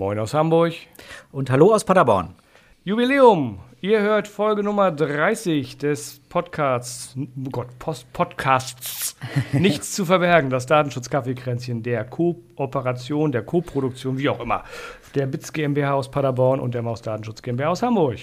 Moin aus Hamburg. Und hallo aus Paderborn. Jubiläum. Ihr hört Folge Nummer 30 des Podcasts, oh Gott, Post Podcasts. Nichts zu verbergen, das Datenschutz-Kaffeekränzchen der Kooperation, der Koproduktion, wie auch immer, der BITS GmbH aus Paderborn und der Maus Datenschutz GmbH aus Hamburg.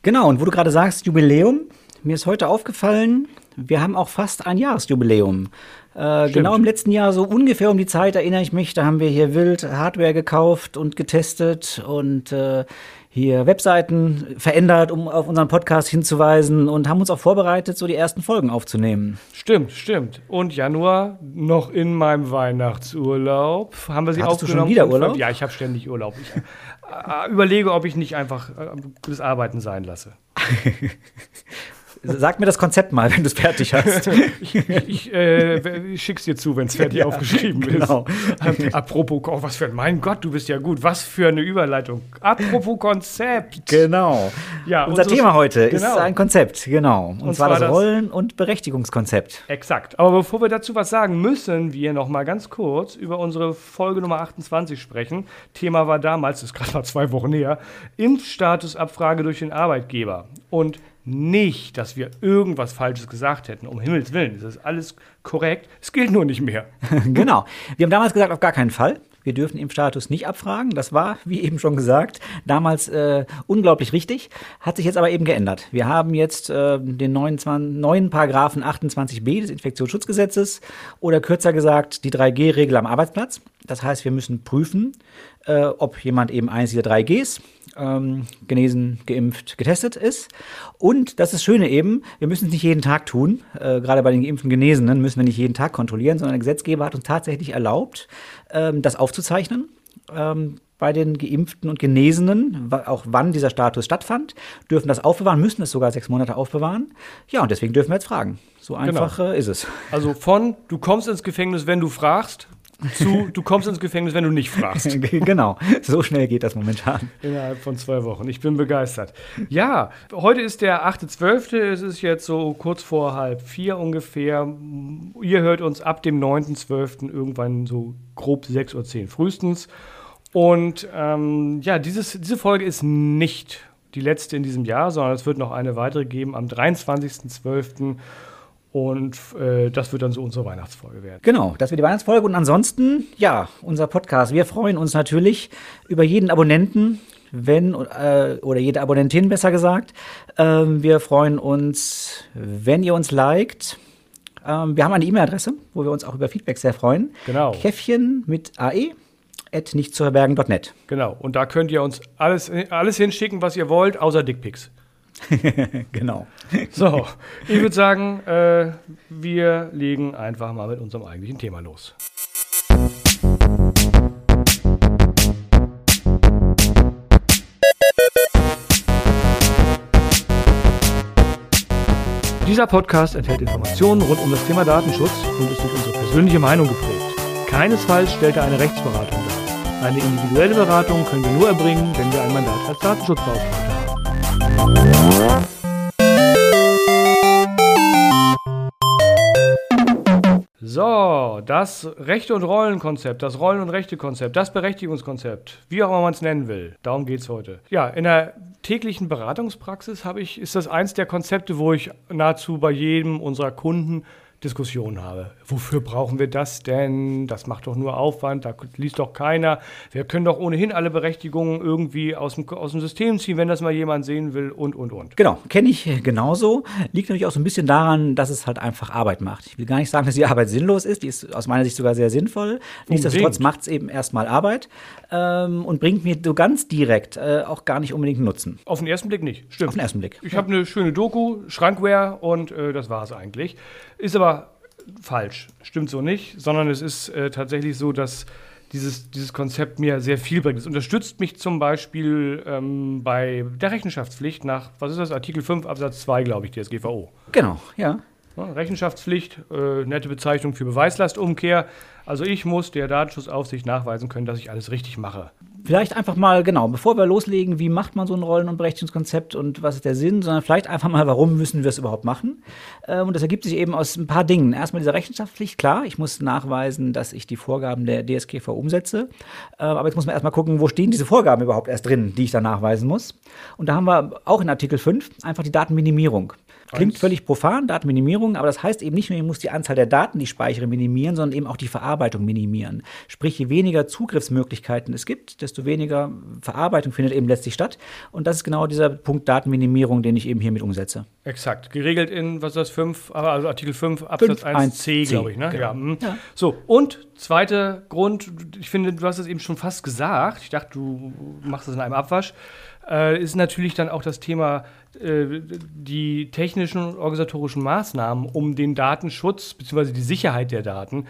Genau, und wo du gerade sagst, Jubiläum, mir ist heute aufgefallen, wir haben auch fast ein Jahresjubiläum. Äh, genau im letzten Jahr, so ungefähr um die Zeit, erinnere ich mich, da haben wir hier wild Hardware gekauft und getestet und äh, hier Webseiten verändert, um auf unseren Podcast hinzuweisen und haben uns auch vorbereitet, so die ersten Folgen aufzunehmen. Stimmt, stimmt. Und Januar noch in meinem Weihnachtsurlaub haben wir sie Hattest aufgenommen. du schon wieder Urlaub? Ja, ich habe ständig Urlaub. Ich äh, überlege, ob ich nicht einfach äh, das Arbeiten sein lasse. Sag mir das Konzept mal, wenn du es fertig hast. ich ich äh, schick's dir zu, wenn es fertig Ja, aufgeschrieben genau. ist. Apropos, oh, was für ein, mein Gott, du bist ja gut. Was für eine Überleitung. Apropos Konzept. genau. Ja, Unser unseres- Thema heute genau. ist ein Konzept, genau. Und, Und zwar, zwar das das- Rollen- und Berechtigungskonzept. Exakt. Aber bevor wir dazu was sagen, müssen wir noch mal ganz kurz über unsere Folge Nummer 28 sprechen. Thema war damals, das ist gerade mal zwei Wochen her, Impfstatusabfrage durch den Arbeitgeber. Und nicht, dass wir irgendwas Falsches gesagt hätten. Um Himmels Willen, das ist alles korrekt. Es gilt nur nicht mehr. genau. Wir haben damals gesagt, auf gar keinen Fall. Wir dürfen Impfstatus nicht abfragen. Das war, wie eben schon gesagt, damals äh, unglaublich richtig. Hat sich jetzt aber eben geändert. Wir haben jetzt äh, den 29, neuen Paragraphen 28b des Infektionsschutzgesetzes oder kürzer gesagt die 3G-Regel am Arbeitsplatz. Das heißt, wir müssen prüfen, äh, ob jemand eben eines dieser 3Gs ähm, genesen, geimpft, getestet ist. Und das ist das Schöne eben, wir müssen es nicht jeden Tag tun. Äh, gerade bei den geimpften Genesenen müssen wir nicht jeden Tag kontrollieren, sondern der Gesetzgeber hat uns tatsächlich erlaubt, ähm, das aufzuzeichnen. Ähm, bei den Geimpften und Genesenen, auch wann dieser Status stattfand, dürfen das aufbewahren, müssen es sogar sechs Monate aufbewahren. Ja, und deswegen dürfen wir jetzt fragen. So einfach äh, ist es. Also von, du kommst ins Gefängnis, wenn du fragst, zu, du kommst ins Gefängnis, wenn du nicht fragst. genau, so schnell geht das momentan. Innerhalb von zwei Wochen. Ich bin begeistert. Ja, heute ist der 8.12. Es ist jetzt so kurz vor halb vier ungefähr. Ihr hört uns ab dem 9.12. irgendwann so grob 6.10 Uhr frühestens. Und ähm, ja, dieses, diese Folge ist nicht die letzte in diesem Jahr, sondern es wird noch eine weitere geben am 23.12. Und äh, das wird dann so unsere Weihnachtsfolge werden. Genau, das wird die Weihnachtsfolge. Und ansonsten, ja, unser Podcast. Wir freuen uns natürlich über jeden Abonnenten, wenn, äh, oder jede Abonnentin besser gesagt. Ähm, wir freuen uns, wenn ihr uns liked. Ähm, wir haben eine E-Mail-Adresse, wo wir uns auch über Feedback sehr freuen. Genau. Käffchen mit ae at nichtzuherbergen.net. Genau. Und da könnt ihr uns alles, alles hinschicken, was ihr wollt, außer Dickpics. genau. So, ich würde sagen, äh, wir legen einfach mal mit unserem eigentlichen Thema los. Dieser Podcast enthält Informationen rund um das Thema Datenschutz und ist durch unsere persönliche Meinung geprägt. Keinesfalls stellt er eine Rechtsberatung dar. Eine individuelle Beratung können wir nur erbringen, wenn wir ein Mandat als Datenschutzbeauftragter haben. So, das Rechte- und Rollenkonzept, das Rollen- und Rechte-Konzept, das Berechtigungskonzept, wie auch immer man es nennen will, darum geht es heute. Ja, in der täglichen Beratungspraxis habe ich, ist das eins der Konzepte, wo ich nahezu bei jedem unserer Kunden Diskussionen habe. Wofür brauchen wir das denn? Das macht doch nur Aufwand, da liest doch keiner. Wir können doch ohnehin alle Berechtigungen irgendwie aus dem, aus dem System ziehen, wenn das mal jemand sehen will und, und, und. Genau, kenne ich genauso. Liegt natürlich auch so ein bisschen daran, dass es halt einfach Arbeit macht. Ich will gar nicht sagen, dass die Arbeit sinnlos ist. Die ist aus meiner Sicht sogar sehr sinnvoll. Nichtsdestotrotz macht es eben erstmal Arbeit ähm, und bringt mir so ganz direkt äh, auch gar nicht unbedingt Nutzen. Auf den ersten Blick nicht, stimmt. Auf den ersten Blick. Ich habe eine schöne Doku, Schrankware und äh, das war es eigentlich. Ist aber falsch, stimmt so nicht, sondern es ist äh, tatsächlich so, dass dieses, dieses Konzept mir sehr viel bringt. Es unterstützt mich zum Beispiel ähm, bei der Rechenschaftspflicht nach, was ist das, Artikel 5 Absatz 2, glaube ich, DSGVO. Genau, ja. Rechenschaftspflicht, äh, nette Bezeichnung für Beweislastumkehr. Also ich muss der Datenschutzaufsicht nachweisen können, dass ich alles richtig mache. Vielleicht einfach mal, genau, bevor wir loslegen, wie macht man so ein Rollen- und Berechtigungskonzept und was ist der Sinn, sondern vielleicht einfach mal, warum müssen wir es überhaupt machen? Ähm, und das ergibt sich eben aus ein paar Dingen. Erstmal diese Rechenschaftspflicht, klar, ich muss nachweisen, dass ich die Vorgaben der DSGV umsetze. Äh, aber jetzt muss man erstmal gucken, wo stehen diese Vorgaben überhaupt erst drin, die ich da nachweisen muss. Und da haben wir auch in Artikel 5 einfach die Datenminimierung. Klingt völlig profan, Datenminimierung, aber das heißt eben nicht nur, ich muss die Anzahl der Daten, die ich speichere, minimieren, sondern eben auch die Verarbeitung minimieren. Sprich, je weniger Zugriffsmöglichkeiten es gibt, desto weniger Verarbeitung findet eben letztlich statt. Und das ist genau dieser Punkt Datenminimierung, den ich eben hiermit umsetze. Exakt. Geregelt in, was ist das, 5, also Artikel 5, Absatz 1c, glaube ich. Ne? Genau. Ja, hm. ja. So, und zweiter Grund, ich finde, du hast es eben schon fast gesagt, ich dachte, du machst es in einem Abwasch, äh, ist natürlich dann auch das Thema äh, die technischen und organisatorischen Maßnahmen, um den Datenschutz bzw. die Sicherheit der Daten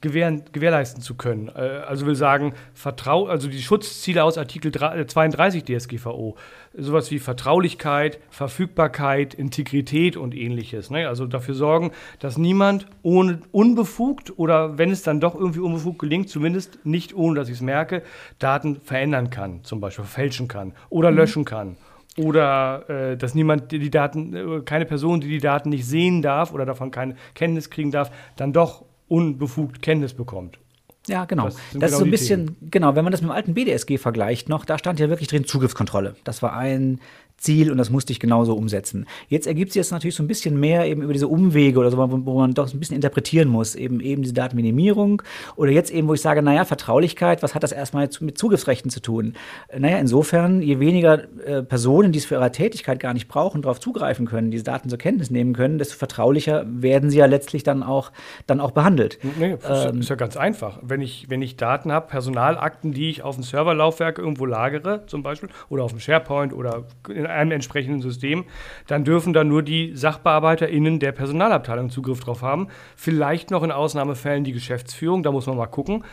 gewähren, gewährleisten zu können. Äh, also will sagen, Vertrau also die Schutzziele aus Artikel 32 DSGVO, sowas wie Vertraulichkeit, Verfügbarkeit, Integrität und ähnliches. Ne? Also dafür sorgen, dass niemand ohne unbefugt oder wenn es dann doch irgendwie unbefugt gelingt, zumindest nicht ohne, dass ich es merke, Daten verändern kann, zum Beispiel verfälschen kann oder mhm. löschen kann oder äh, dass niemand die Daten, äh, keine Person, die die Daten nicht sehen darf oder davon keine Kenntnis kriegen darf, dann doch unbefugt Kenntnis bekommt. Ja, genau. Das, das genau ist so ein bisschen, Themen. genau, wenn man das mit dem alten BDSG vergleicht noch, da stand ja wirklich drin Zugriffskontrolle. Das war ein Ziel und das musste ich genauso umsetzen. Jetzt ergibt sich jetzt natürlich so ein bisschen mehr eben über diese Umwege oder so, wo, wo man doch so ein bisschen interpretieren muss, eben eben diese Datenminimierung oder jetzt eben, wo ich sage, naja, Vertraulichkeit, was hat das erstmal mit Zugriffsrechten zu tun? Naja, insofern, je weniger äh, Personen, die es für ihre Tätigkeit gar nicht brauchen, darauf zugreifen können, diese Daten zur Kenntnis nehmen können, desto vertraulicher werden sie ja letztlich dann auch, dann auch behandelt. Nee, ähm, ist ja ganz einfach. Wenn ich, wenn ich Daten habe, Personalakten, die ich auf dem Serverlaufwerk irgendwo lagere, zum Beispiel, oder auf dem SharePoint oder in in einem entsprechenden System, dann dürfen da nur die SachbearbeiterInnen der Personalabteilung Zugriff drauf haben. Vielleicht noch in Ausnahmefällen die Geschäftsführung, da muss man mal gucken.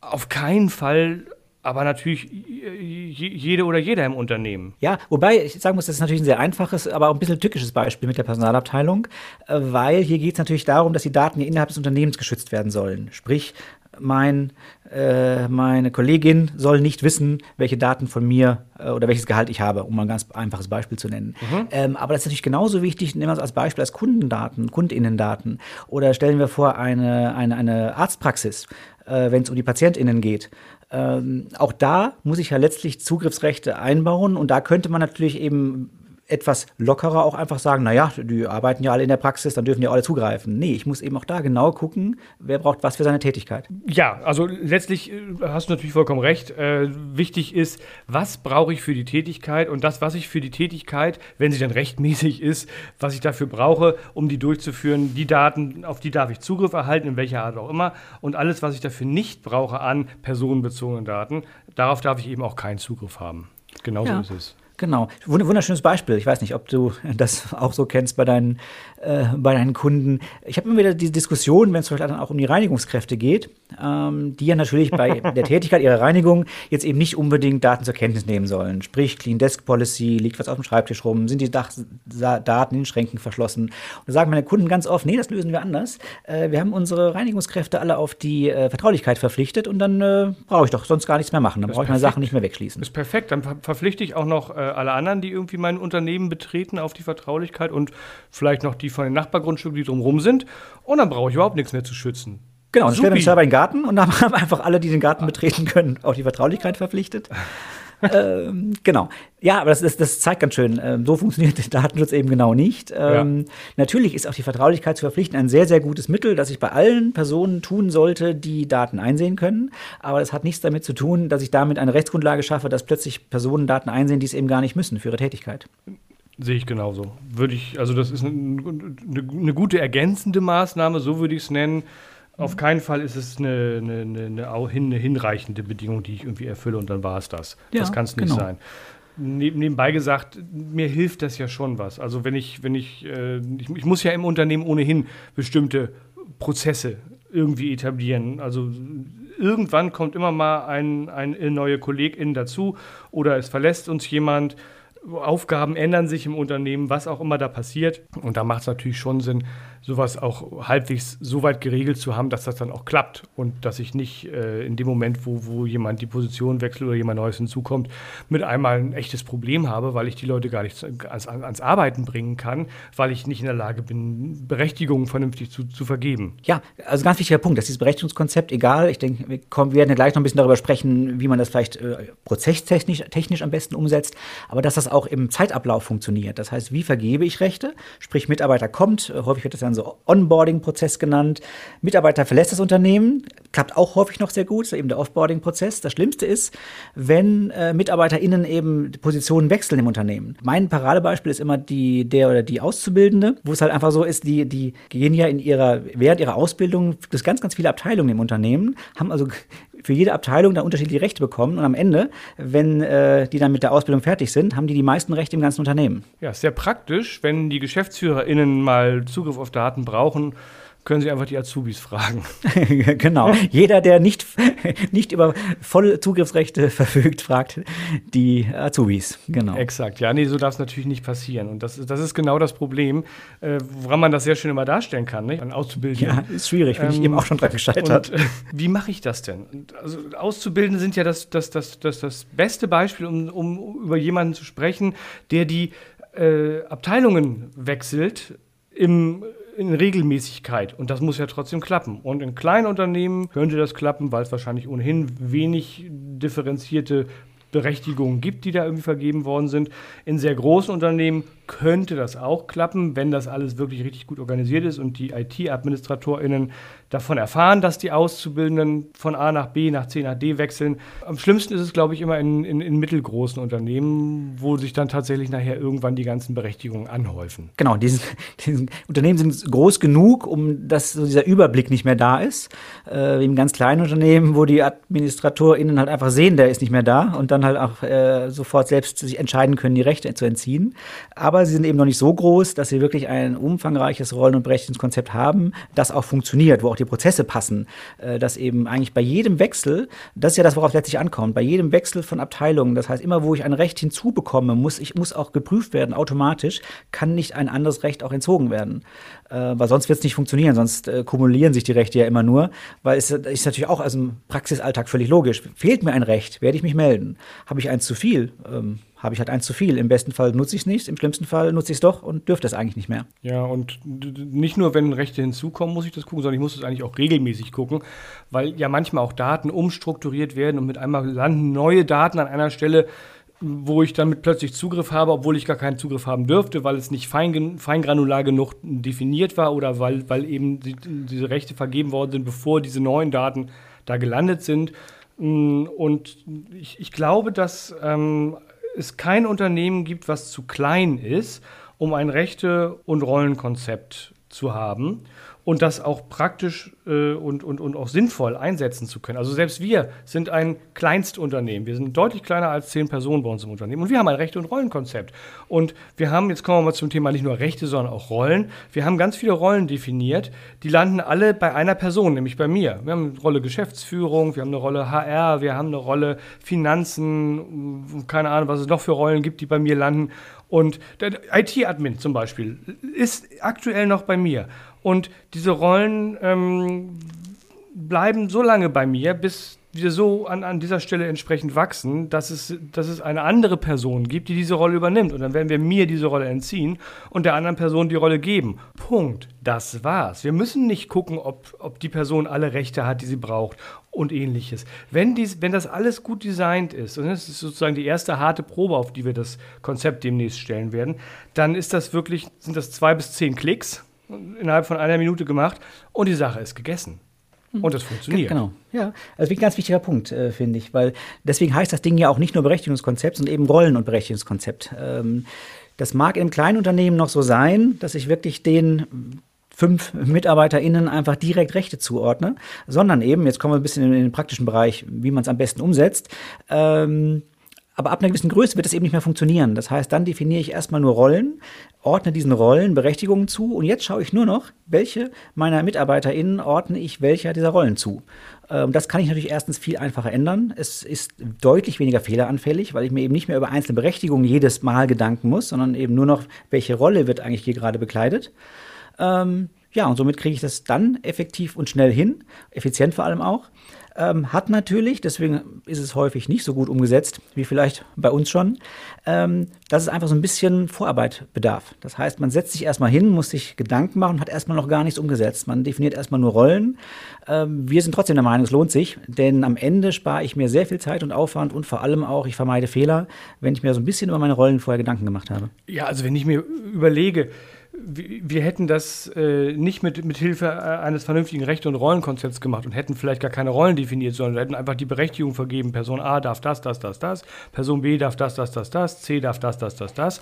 Auf keinen Fall aber natürlich jede oder jeder im Unternehmen. Ja, wobei ich sagen muss, das ist natürlich ein sehr einfaches, aber auch ein bisschen tückisches Beispiel mit der Personalabteilung, äh, weil hier geht es natürlich darum, dass die Daten innerhalb des Unternehmens geschützt werden sollen. Sprich, mein, äh, meine Kollegin soll nicht wissen, welche Daten von mir äh, oder welches Gehalt ich habe, um mal ein ganz einfaches Beispiel zu nennen. Mhm. Ähm, aber das ist natürlich genauso wichtig, nehmen wir es als Beispiel als Kundendaten, Kundinnendaten. Oder stellen wir vor eine, eine, eine Arztpraxis, äh, wenn es um die PatientInnen geht. Ähm, auch da muss ich ja letztlich Zugriffsrechte einbauen und da könnte man natürlich eben etwas lockerer auch einfach sagen, naja, die arbeiten ja alle in der Praxis, dann dürfen die alle zugreifen. Nee, ich muss eben auch da genau gucken, wer braucht was für seine Tätigkeit. Ja, also letztlich äh, hast du natürlich vollkommen recht. Äh, wichtig ist, was brauche ich für die Tätigkeit und das, was ich für die Tätigkeit, wenn sie dann rechtmäßig ist, was ich dafür brauche, um die durchzuführen, die Daten, auf die darf ich Zugriff erhalten, in welcher Art auch immer. Und alles, was ich dafür nicht brauche an personenbezogenen Daten, darauf darf ich eben auch keinen Zugriff haben. Genauso ja. ist es. Genau. Wunderschönes Beispiel. Ich weiß nicht, ob du das auch so kennst bei deinen, äh, bei deinen Kunden. Ich habe immer wieder die Diskussion, wenn es vielleicht auch um die Reinigungskräfte geht, ähm, die ja natürlich bei der Tätigkeit ihrer Reinigung jetzt eben nicht unbedingt Daten zur Kenntnis nehmen sollen. Sprich, Clean Desk Policy, liegt was auf dem Schreibtisch rum, sind die Dach Daten in den Schränken verschlossen. Und da sagen meine Kunden ganz oft, nee, das lösen wir anders. Äh, wir haben unsere Reinigungskräfte alle auf die äh, Vertraulichkeit verpflichtet und dann äh, brauche ich doch sonst gar nichts mehr machen. Dann brauche ich meine Sachen nicht mehr wegschließen. Das ist perfekt. Dann ver verpflichte ich auch noch äh, alle anderen, die irgendwie mein Unternehmen betreten, auf die Vertraulichkeit und vielleicht noch die von den Nachbargrundstücken, die drumherum sind. Und dann brauche ich überhaupt nichts mehr zu schützen. Genau, dann stellen wir den Server in den Garten und dann haben einfach alle, die den Garten betreten können, auf die Vertraulichkeit verpflichtet. ähm, genau. Ja, aber das, das, das zeigt ganz schön, ähm, so funktioniert der Datenschutz eben genau nicht. Ähm, ja. Natürlich ist auch die Vertraulichkeit zu verpflichten ein sehr, sehr gutes Mittel, das ich bei allen Personen tun sollte, die Daten einsehen können. Aber das hat nichts damit zu tun, dass ich damit eine Rechtsgrundlage schaffe, dass plötzlich Personen Daten einsehen, die es eben gar nicht müssen für ihre Tätigkeit. Sehe ich genauso. Würde ich, also das ist eine, eine gute ergänzende Maßnahme, so würde ich es nennen. Auf keinen Fall ist es eine, eine, eine, eine, hinreichende Bedingung, die ich irgendwie erfülle und dann war es das. Ja, das kann es nicht genau. sein. nebenbei gesagt, mir hilft das ja schon was. Also wenn ich, wenn ich, äh, ich, ich, muss ja im Unternehmen ohnehin bestimmte Prozesse irgendwie etablieren. Also irgendwann kommt immer mal ein, ein neue Kollegin dazu oder es verlässt uns jemand Aufgaben ändern sich im Unternehmen, was auch immer da passiert. Und da macht es natürlich schon Sinn, sowas auch halbwegs so weit geregelt zu haben, dass das dann auch klappt und dass ich nicht äh, in dem Moment, wo, wo jemand die Position wechselt oder jemand Neues hinzukommt, mit einmal ein echtes Problem habe, weil ich die Leute gar nicht ans, ans Arbeiten bringen kann, weil ich nicht in der Lage bin, Berechtigungen vernünftig zu, zu vergeben. Ja, also ganz wichtiger Punkt, dass dieses Berechtigungskonzept, egal, ich denke, wir, kommen, wir werden ja gleich noch ein bisschen darüber sprechen, wie man das vielleicht äh, prozesstechnisch technisch am besten umsetzt, aber dass das auch im Zeitablauf funktioniert. Das heißt, wie vergebe ich Rechte? Sprich, Mitarbeiter kommt, äh, häufig wird das dann so Onboarding-Prozess genannt. Mitarbeiter verlässt das Unternehmen, klappt auch häufig noch sehr gut, eben der Offboarding-Prozess. Das Schlimmste ist, wenn äh, MitarbeiterInnen eben Positionen wechseln im Unternehmen. Mein Paradebeispiel ist immer die, der oder die Auszubildende, wo es halt einfach so ist, die, die gehen ja in ihrer, während ihrer Ausbildung durch ganz, ganz viele Abteilungen im Unternehmen, haben also für jede Abteilung da unterschiedliche Rechte bekommen und am Ende, wenn äh, die dann mit der Ausbildung fertig sind, haben die die meisten Rechte im ganzen Unternehmen. Ja, sehr praktisch, wenn die GeschäftsführerInnen mal Zugriff auf Daten brauchen können Sie einfach die Azubis fragen. genau. Jeder, der nicht, nicht über volle Zugriffsrechte verfügt, fragt die Azubis. Genau. Exakt. Ja, nee, so darf es natürlich nicht passieren. Und das, das ist genau das Problem, äh, woran man das sehr schön immer darstellen kann, nicht? an Auszubildenden. Ja, ist schwierig, bin ähm, ich eben auch schon dran gescheitert. Und, äh, wie mache ich das denn? Also Auszubildende sind ja das, das, das, das, das beste Beispiel, um, um über jemanden zu sprechen, der die äh, Abteilungen wechselt im in Regelmäßigkeit. Und das muss ja trotzdem klappen. Und in kleinen Unternehmen könnte das klappen, weil es wahrscheinlich ohnehin wenig differenzierte Berechtigungen gibt, die da irgendwie vergeben worden sind. In sehr großen Unternehmen könnte das auch klappen, wenn das alles wirklich richtig gut organisiert ist und die IT-AdministratorInnen davon erfahren, dass die Auszubildenden von A nach B, nach C nach D wechseln. Am schlimmsten ist es, glaube ich, immer in, in, in mittelgroßen Unternehmen, wo sich dann tatsächlich nachher irgendwann die ganzen Berechtigungen anhäufen. Genau, diese, Unternehmen sind groß genug, um dass so dieser Überblick nicht mehr da ist. Äh, im ganz kleinen Unternehmen, wo die AdministratorInnen halt einfach sehen, der ist nicht mehr da und dann halt auch äh, sofort selbst sich entscheiden können, die Rechte zu entziehen. Aber aber sie sind eben noch nicht so groß, dass sie wirklich ein umfangreiches Rollen- und Berechtigungskonzept haben, das auch funktioniert, wo auch die Prozesse passen, äh, dass eben eigentlich bei jedem Wechsel, das ist ja das, worauf letztlich ankommt, bei jedem Wechsel von Abteilungen, das heißt immer, wo ich ein Recht hinzubekomme, muss ich muss auch geprüft werden automatisch, kann nicht ein anderes Recht auch entzogen werden, weil sonst wird es nicht funktionieren, sonst äh, kumulieren sich die Rechte ja immer nur, weil es ist natürlich auch aus dem Praxisalltag völlig logisch. Fehlt mir ein Recht, werde ich mich melden. Habe ich eins zu viel? Ähm, habe ich halt eins zu viel. Im besten Fall nutze ich es nicht, im schlimmsten Fall nutze ich es doch und dürfte es eigentlich nicht mehr. Ja, und nicht nur, wenn Rechte hinzukommen, muss ich das gucken, sondern ich muss es eigentlich auch regelmäßig gucken, weil ja manchmal auch Daten umstrukturiert werden und mit einmal landen neue Daten an einer Stelle, wo ich dann mit plötzlich Zugriff habe, obwohl ich gar keinen Zugriff haben dürfte, weil es nicht fein, feingranular genug definiert war oder weil, weil eben die, diese Rechte vergeben worden sind, bevor diese neuen Daten da gelandet sind. Und ich, ich glaube, dass ähm, es kein Unternehmen gibt, was zu klein ist, um ein Rechte- und Rollenkonzept zu haben und das auch praktisch äh, und, und, und auch sinnvoll einsetzen zu können. Also selbst wir sind ein Kleinstunternehmen. Wir sind deutlich kleiner als zehn Personen bei uns im Unternehmen und wir haben ein Rechte- und Rollenkonzept. Und wir haben, jetzt kommen wir mal zum Thema nicht nur Rechte, sondern auch Rollen. Wir haben ganz viele Rollen definiert, die landen alle bei einer Person, nämlich bei mir. Wir haben eine Rolle Geschäftsführung, wir haben eine Rolle HR, wir haben eine Rolle Finanzen, keine Ahnung, was es noch für Rollen gibt, die bei mir landen. Und der IT-Admin zum Beispiel ist aktuell noch bei mir. Und diese Rollen ähm, bleiben so lange bei mir, bis wir so an, an dieser Stelle entsprechend wachsen, dass es, dass es eine andere Person gibt, die diese Rolle übernimmt. Und dann werden wir mir diese Rolle entziehen und der anderen Person die Rolle geben. Punkt. Das war's. Wir müssen nicht gucken, ob, ob die Person alle Rechte hat, die sie braucht und ähnliches. Wenn, dies, wenn das alles gut designt ist, und das ist sozusagen die erste harte Probe, auf die wir das Konzept demnächst stellen werden, dann ist das wirklich, sind das zwei bis zehn Klicks innerhalb von einer Minute gemacht und die Sache ist gegessen. Hm. Und das funktioniert. Genau, ja. Also ein ganz wichtiger Punkt, äh, finde ich, weil deswegen heißt das Ding ja auch nicht nur Berechtigungskonzept, sondern eben Rollen- und Berechtigungskonzept. Ähm, das mag im kleinen Unternehmen noch so sein, dass ich wirklich den fünf MitarbeiterInnen einfach direkt Rechte zuordne, sondern eben, jetzt kommen wir ein bisschen in den praktischen Bereich, wie man es am besten umsetzt. Ähm, Aber ab einer gewissen Größe wird es eben nicht mehr funktionieren. Das heißt, dann definiere ich erstmal nur Rollen, ordne diesen Rollen Berechtigungen zu und jetzt schaue ich nur noch, welche meiner MitarbeiterInnen ordne ich welcher dieser Rollen zu. Ähm, das kann ich natürlich erstens viel einfacher ändern. Es ist deutlich weniger fehleranfällig, weil ich mir eben nicht mehr über einzelne Berechtigungen jedes Mal Gedanken muss, sondern eben nur noch, welche Rolle wird eigentlich hier gerade bekleidet. Ähm, ja, und somit kriege ich das dann effektiv und schnell hin, effizient vor allem auch. Ähm, hat natürlich, deswegen ist es häufig nicht so gut umgesetzt, wie vielleicht bei uns schon, ähm, dass es einfach so ein bisschen Vorarbeit bedarf. Das heißt, man setzt sich erstmal hin, muss sich Gedanken machen, hat erstmal noch gar nichts umgesetzt. Man definiert erstmal nur Rollen. Ähm, wir sind trotzdem der Meinung, es lohnt sich, denn am Ende spare ich mir sehr viel Zeit und Aufwand und vor allem auch, ich vermeide Fehler, wenn ich mir so ein bisschen über meine Rollen vorher Gedanken gemacht habe. Ja, also wenn ich mir überlege, wir hätten das äh, nicht mit, mit Hilfe äh, eines vernünftigen Rechte- und Rollenkonzepts gemacht und hätten vielleicht gar keine Rollen definiert, sondern hätten einfach die Berechtigung vergeben, Person A darf das, das, das, das, Person B darf das, das, das, das, C darf das, das, das, das.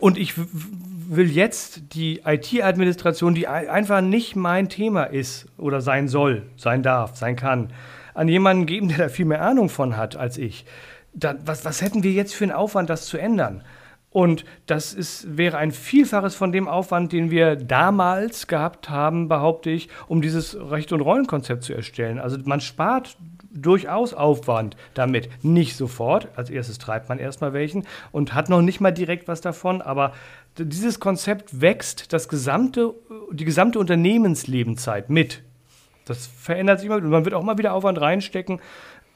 Und ich will jetzt die IT-Administration, die einfach nicht mein Thema ist oder sein soll, sein darf, sein kann, an jemanden geben, der da viel mehr Ahnung von hat als ich. Dann, was, was hätten wir jetzt für einen Aufwand, das zu ändern? Und das ist, wäre ein Vielfaches von dem Aufwand, den wir damals gehabt haben, behaupte ich, um dieses Recht- und Rollenkonzept zu erstellen. Also man spart durchaus Aufwand damit. Nicht sofort. Als erstes treibt man erstmal welchen und hat noch nicht mal direkt was davon, aber dieses Konzept wächst das gesamte, die gesamte Unternehmenslebenszeit mit. Das verändert sich immer. Man wird auch mal wieder Aufwand reinstecken,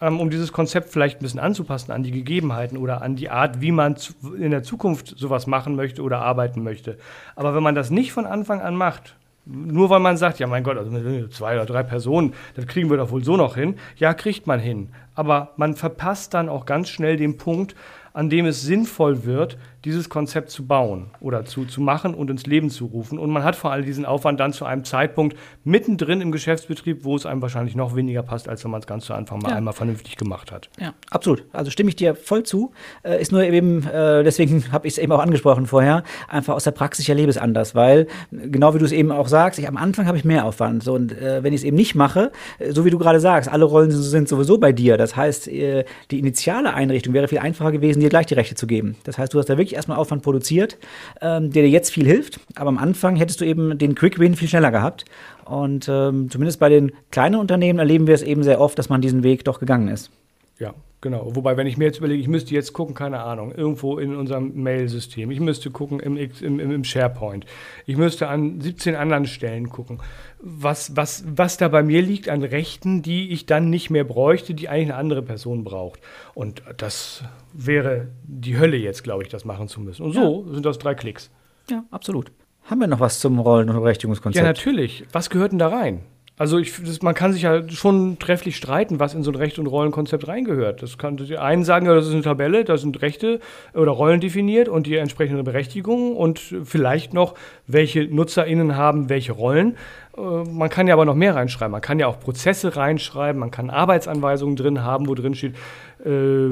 um dieses Konzept vielleicht ein bisschen anzupassen an die Gegebenheiten oder an die Art, wie man in der Zukunft sowas machen möchte oder arbeiten möchte. Aber wenn man das nicht von Anfang an macht, nur weil man sagt, ja mein Gott, also zwei oder drei Personen, das kriegen wir doch wohl so noch hin. Ja, kriegt man hin. Aber man verpasst dann auch ganz schnell den Punkt, an dem es sinnvoll wird, dieses Konzept zu bauen oder zu, zu machen und ins Leben zu rufen. Und man hat vor allem diesen Aufwand dann zu einem Zeitpunkt mittendrin im Geschäftsbetrieb, wo es einem wahrscheinlich noch weniger passt, als wenn man es ganz zu Anfang mal ja. einmal vernünftig gemacht hat. Ja, absolut. Also stimme ich dir voll zu. Äh, ist nur eben, äh, deswegen habe ich es eben auch angesprochen vorher, einfach aus der Praxis erlebe es anders, weil genau wie du es eben auch sagst, ich, am Anfang habe ich mehr Aufwand. So, und äh, wenn ich es eben nicht mache, äh, so wie du gerade sagst, alle Rollen sind sowieso bei dir. Das heißt, äh, die initiale Einrichtung wäre viel einfacher gewesen, dir gleich die Rechte zu geben. Das heißt, du hast da wirklich erstmal Aufwand produziert, ähm, der dir jetzt viel hilft, aber am Anfang hättest du eben den Quick Win viel schneller gehabt. Und ähm, zumindest bei den kleinen Unternehmen erleben wir es eben sehr oft, dass man diesen Weg doch gegangen ist. Ja, genau. Wobei, wenn ich mir jetzt überlege, ich müsste jetzt gucken, keine Ahnung, irgendwo in unserem Mail-System, ich müsste gucken im, im, im SharePoint, ich müsste an 17 anderen Stellen gucken, was, was, was da bei mir liegt an Rechten, die ich dann nicht mehr bräuchte, die eigentlich eine andere Person braucht. Und das wäre die Hölle jetzt, glaube ich, das machen zu müssen. Und so ja. sind das drei Klicks. Ja, absolut. Haben wir noch was zum Rollen- und Berechtigungskonzept? Ja, natürlich. Was gehört denn da rein? Also ich, das, man kann sich ja schon trefflich streiten, was in so ein Recht- und Rollenkonzept reingehört. Das kann die einen sagen, das ist eine Tabelle, da sind Rechte oder Rollen definiert und die entsprechenden Berechtigungen und vielleicht noch, welche NutzerInnen haben welche Rollen. Äh, man kann ja aber noch mehr reinschreiben. Man kann ja auch Prozesse reinschreiben, man kann Arbeitsanweisungen drin haben, wo drin steht, äh,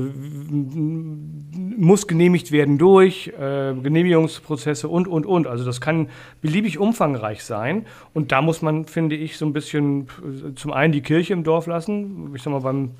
muss genehmigt werden durch äh, Genehmigungsprozesse und, und, und. Also das kann beliebig umfangreich sein. Und da muss man, finde ich, so ein bisschen äh, zum einen die Kirche im Dorf lassen. Ich sag mal, beim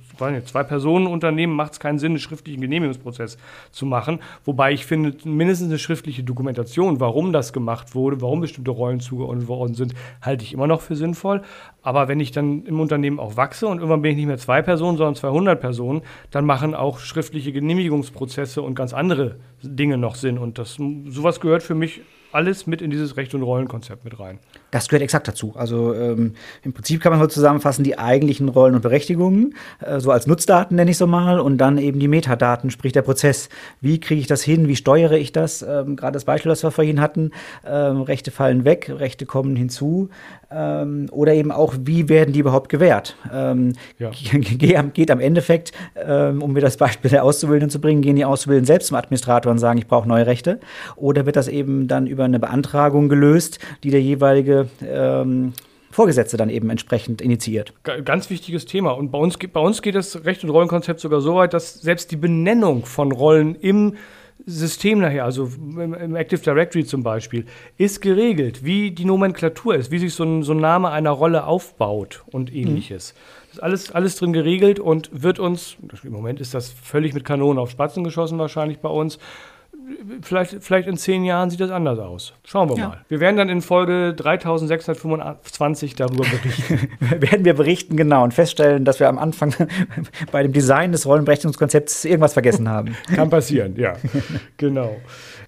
Zwei-Personen-Unternehmen macht es keinen Sinn, einen schriftlichen Genehmigungsprozess zu machen. Wobei ich finde, mindestens eine schriftliche Dokumentation, warum das gemacht wurde, warum bestimmte Rollen zugeordnet worden sind, halte ich immer noch für sinnvoll. Aber wenn ich dann im Unternehmen auch wachse und irgendwann bin ich nicht mehr zwei Personen, sondern 200 Personen, dann machen auch schriftliche Genehmigungsprozesse und ganz andere Dinge noch Sinn. Und das, sowas gehört für mich alles mit in dieses Recht- und Rollenkonzept mit rein. Das gehört exakt dazu. Also ähm, im Prinzip kann man so zusammenfassen, die eigentlichen Rollen und Berechtigungen, äh, so als Nutzdaten nenne ich so mal, und dann eben die Metadaten, sprich der Prozess. Wie kriege ich das hin? Wie steuere ich das? Ähm, Gerade das Beispiel, das wir vorhin hatten, ähm, Rechte fallen weg, Rechte kommen hinzu. Ähm, oder eben auch, wie werden die überhaupt gewährt? Ähm, ja. Geht am Endeffekt, ähm, um mir das Beispiel der Auszubildenden zu bringen, gehen die Auszubildenden selbst zum Administrator und sagen, ich brauche neue Rechte? Oder wird das eben dann über eine Beantragung gelöst, die der jeweilige ähm, Vorgesetzte dann eben entsprechend initiiert. Ganz wichtiges Thema. Und bei uns, bei uns geht das Recht- und Rollenkonzept sogar so weit, dass selbst die Benennung von Rollen im System nachher, also im Active Directory zum Beispiel, ist geregelt, wie die Nomenklatur ist, wie sich so ein, so ein Name einer Rolle aufbaut und ähnliches. Mhm. Ist alles, alles drin geregelt und wird uns, im Moment ist das völlig mit Kanonen auf Spatzen geschossen wahrscheinlich bei uns, vielleicht, vielleicht in zehn Jahren sieht das anders aus. Schauen wir ja. mal. Wir werden dann in Folge 3625 darüber berichten. werden wir berichten, genau, und feststellen, dass wir am Anfang bei dem Design des Rollenberechnungskonzepts irgendwas vergessen haben. Kann passieren, ja. genau.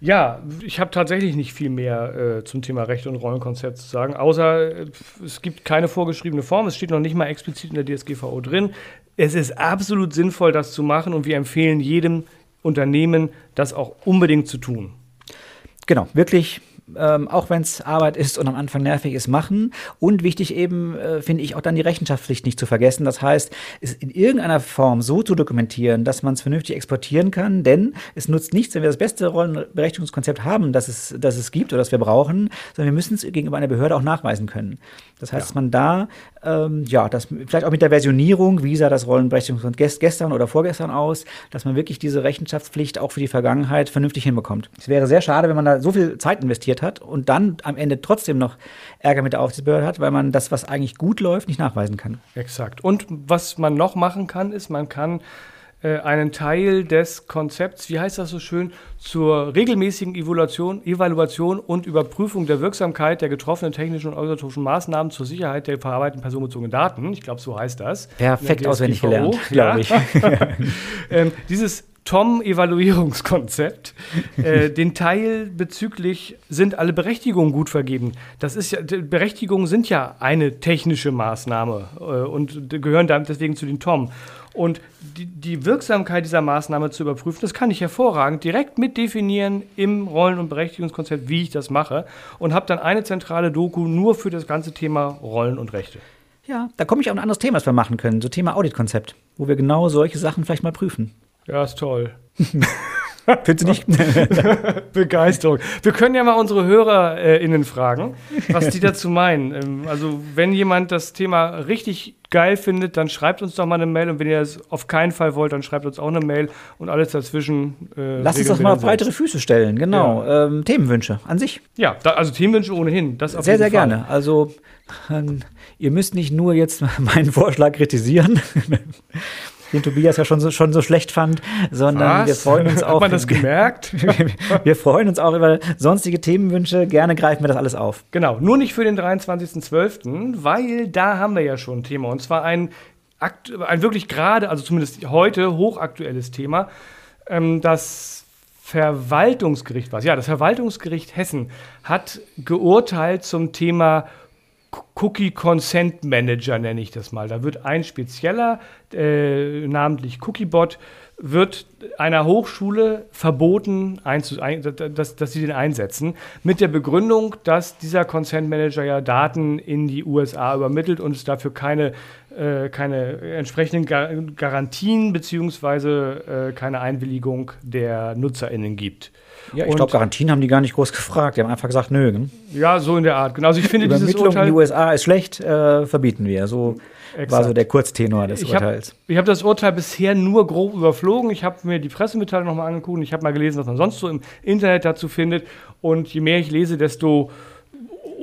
Ja, ich habe tatsächlich nicht viel mehr äh, zum Thema Recht und Rollenkonzept zu sagen, außer äh, es gibt keine vorgeschriebene Form, es steht noch nicht mal explizit in der DSGVO drin. Es ist absolut sinnvoll, das zu machen und wir empfehlen jedem, Unternehmen, das auch unbedingt zu tun. Genau, wirklich ähm, auch wenn es Arbeit ist und am Anfang nervig ist, machen. Und wichtig eben, äh, finde ich, auch dann die Rechenschaftspflicht nicht zu vergessen. Das heißt, es in irgendeiner Form so zu dokumentieren, dass man es vernünftig exportieren kann, denn es nutzt nichts, wenn wir das beste Rollenberechtigungskonzept haben, das es, das es gibt oder das wir brauchen, sondern wir müssen es gegenüber einer Behörde auch nachweisen können. Das heißt, ja. dass man da, ähm, ja, das, vielleicht auch mit der Versionierung, wie sah das Rollenberechtigungskonzept gestern oder vorgestern aus, dass man wirklich diese Rechenschaftspflicht auch für die Vergangenheit vernünftig hinbekommt. Es wäre sehr schade, wenn man da so viel Zeit investiert hat und dann am Ende trotzdem noch Ärger mit der Aufsichtsbehörde hat, weil man das, was eigentlich gut läuft, nicht nachweisen kann. Exakt. Und was man noch machen kann, ist, man kann äh, einen Teil des Konzepts, wie heißt das so schön, zur regelmäßigen Evaluation, Evaluation und Überprüfung der Wirksamkeit der getroffenen technischen und organisatorischen Maßnahmen zur Sicherheit der verarbeiteten personenbezogenen Daten. Ich glaube, so heißt das. Perfekt auswendig gelernt, glaube ich. ähm, dieses Tom-Evaluierungskonzept. äh, den Teil bezüglich sind alle Berechtigungen gut vergeben. Das ist ja, Berechtigungen sind ja eine technische Maßnahme äh, und gehören damit deswegen zu den Tom. Und die, die, Wirksamkeit dieser Maßnahme zu überprüfen, das kann ich hervorragend direkt mit definieren im Rollen- und Berechtigungskonzept, wie ich das mache. Und habe dann eine zentrale Doku nur für das ganze Thema Rollen und Rechte. Ja, da komme ich auf ein anderes Thema, was wir machen können, so Thema Auditkonzept, wo wir genau solche Sachen vielleicht mal prüfen. Ja, ist toll. Findest du nicht? Begeisterung. Wir können ja mal unsere HörerInnen fragen, was die dazu meinen. Ähm, also, wenn jemand das Thema richtig geil findet, dann schreibt uns doch mal eine Mail. Und wenn ihr es auf keinen Fall wollt, dann schreibt uns auch eine Mail und alles dazwischen. Äh, Lass uns das mal auf breitere Füße stellen, genau. Ja. Ähm, Themenwünsche an sich. Ja, da, also Themenwünsche ohnehin. Das sehr, sehr Fall. gerne. Also, äh, ihr müsst nicht nur jetzt meinen Vorschlag kritisieren den Tobias ja schon so, schon so schlecht fand, sondern Was? wir freuen uns auch. Hat man das gemerkt? wir freuen uns auch über sonstige Themenwünsche. Gerne greifen wir das alles auf. Genau, nur nicht für den 23.12., weil da haben wir ja schon ein Thema. Und zwar ein, ein wirklich gerade, also zumindest heute, hochaktuelles Thema. Ähm, das Verwaltungsgericht was? Ja, das Verwaltungsgericht Hessen hat geurteilt zum Thema Cookie Consent Manager nenne ich das mal. Da wird ein spezieller, äh, namentlich Cookiebot, wird einer Hochschule verboten, dass, dass sie den einsetzen, mit der Begründung, dass dieser Consent Manager ja Daten in die USA übermittelt und es dafür keine, äh, keine entsprechenden Gar Garantien bzw. Äh, keine Einwilligung der NutzerInnen gibt. Ja, ich glaube, Garantien haben die gar nicht groß gefragt. Die haben einfach gesagt, nö. Ne? Ja, so in der Art. Genau. Also ich finde dieses Urteil. in die USA ist schlecht, äh, verbieten wir. So Exakt. war so der Kurztenor des ich Urteils. Hab, ich habe das Urteil bisher nur grob überflogen. Ich habe mir die Pressemitteilung nochmal angeguckt und ich habe mal gelesen, was man sonst so im Internet dazu findet. Und je mehr ich lese, desto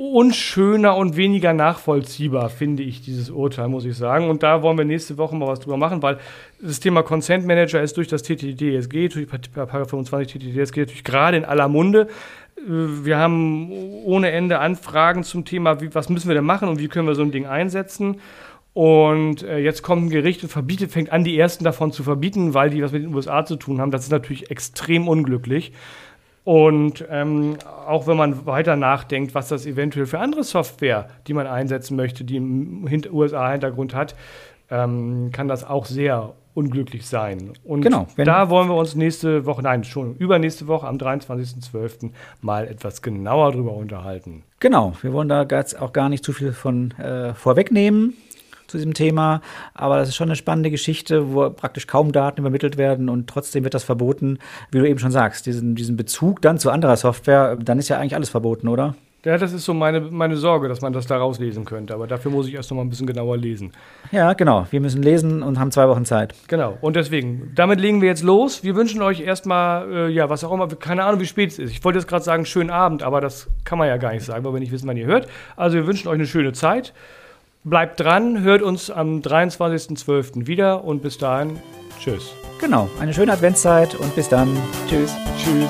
unschöner und weniger nachvollziehbar, finde ich, dieses Urteil, muss ich sagen. Und da wollen wir nächste Woche mal was drüber machen, weil das Thema Consent Manager ist durch das TTDSG, durch Paragraph 25 TTDSG natürlich gerade in aller Munde. Äh, wir haben ohne Ende Anfragen zum Thema, wie, was müssen wir denn machen und wie können wir so ein Ding einsetzen. Und äh, jetzt kommt ein Gericht und verbietet, fängt an, die ersten davon zu verbieten, weil die was mit den USA zu tun haben. Das ist natürlich extrem unglücklich. Und ähm, auch wenn man weiter nachdenkt, was das eventuell für andere Software, die man einsetzen möchte, die im USA-Hintergrund hat, ähm, kann das auch sehr unglücklich sein. Und genau, da wollen wir uns nächste Woche, nein, schon übernächste Woche am 23.12. mal etwas genauer drüber unterhalten. Genau, wir wollen da auch gar nicht zu viel von äh, vorwegnehmen zu diesem Thema. Aber das ist schon eine spannende Geschichte, wo praktisch kaum Daten übermittelt werden und trotzdem wird das verboten. Wie du eben schon sagst, diesen, diesen Bezug dann zu anderer Software, dann ist ja eigentlich alles verboten, oder? Ja, das ist so meine, meine Sorge, dass man das da rauslesen könnte. Aber dafür muss ich erst noch mal ein bisschen genauer lesen. Ja, genau. Wir müssen lesen und haben zwei Wochen Zeit. Genau. Und deswegen, damit legen wir jetzt los. Wir wünschen euch erstmal, äh, ja, was auch immer, keine Ahnung, wie spät es ist. Ich wollte jetzt gerade sagen, schönen Abend, aber das kann man ja gar nicht sagen, weil wir nicht wissen, wann ihr hört. Also wir wünschen euch eine schöne Zeit Bleibt dran, hört uns am 23.12. wieder und bis dahin, tschüss. Genau, eine schöne Adventszeit und bis dann. Tschüss. Tschüss.